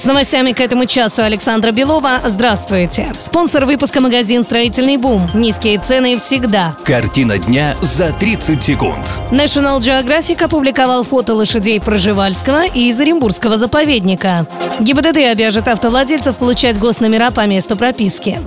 С новостями к этому часу Александра Белова. Здравствуйте. Спонсор выпуска магазин «Строительный бум». Низкие цены всегда. Картина дня за 30 секунд. National Geographic опубликовал фото лошадей Проживальского и из Оренбургского заповедника. ГИБДД обяжет автовладельцев получать госномера по месту прописки.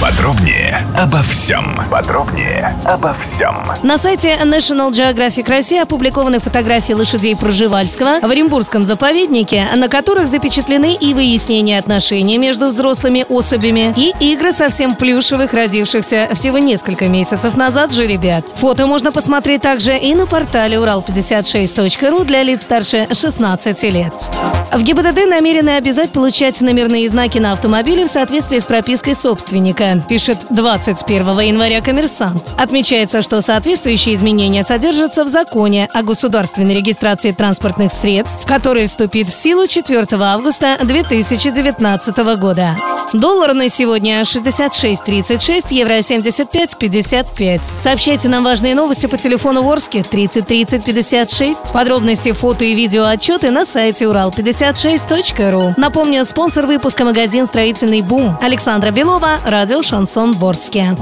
Подробнее обо всем. Подробнее обо всем. На сайте National Geographic Россия опубликованы фотографии лошадей Проживальского в Оренбургском заповеднике, на которых запечатлены и выяснение отношений между взрослыми особями, и игры совсем плюшевых, родившихся всего несколько месяцев назад же ребят. Фото можно посмотреть также и на портале урал56.ру для лиц старше 16 лет. В ГИБДД намерены обязать получать номерные знаки на автомобиле в соответствии с пропиской собственника, пишет 21 января «Коммерсант». Отмечается, что соответствующие изменения содержатся в законе о государственной регистрации транспортных средств, который вступит в силу 4 августа 2019 года. Доллар на сегодня 66.36, евро 75.55. Сообщайте нам важные новости по телефону Ворске 30 30 56. Подробности, фото и видео отчеты на сайте урал56.ру. Напомню, спонсор выпуска магазин «Строительный бум». Александра Белова, радио «Шансон Ворске».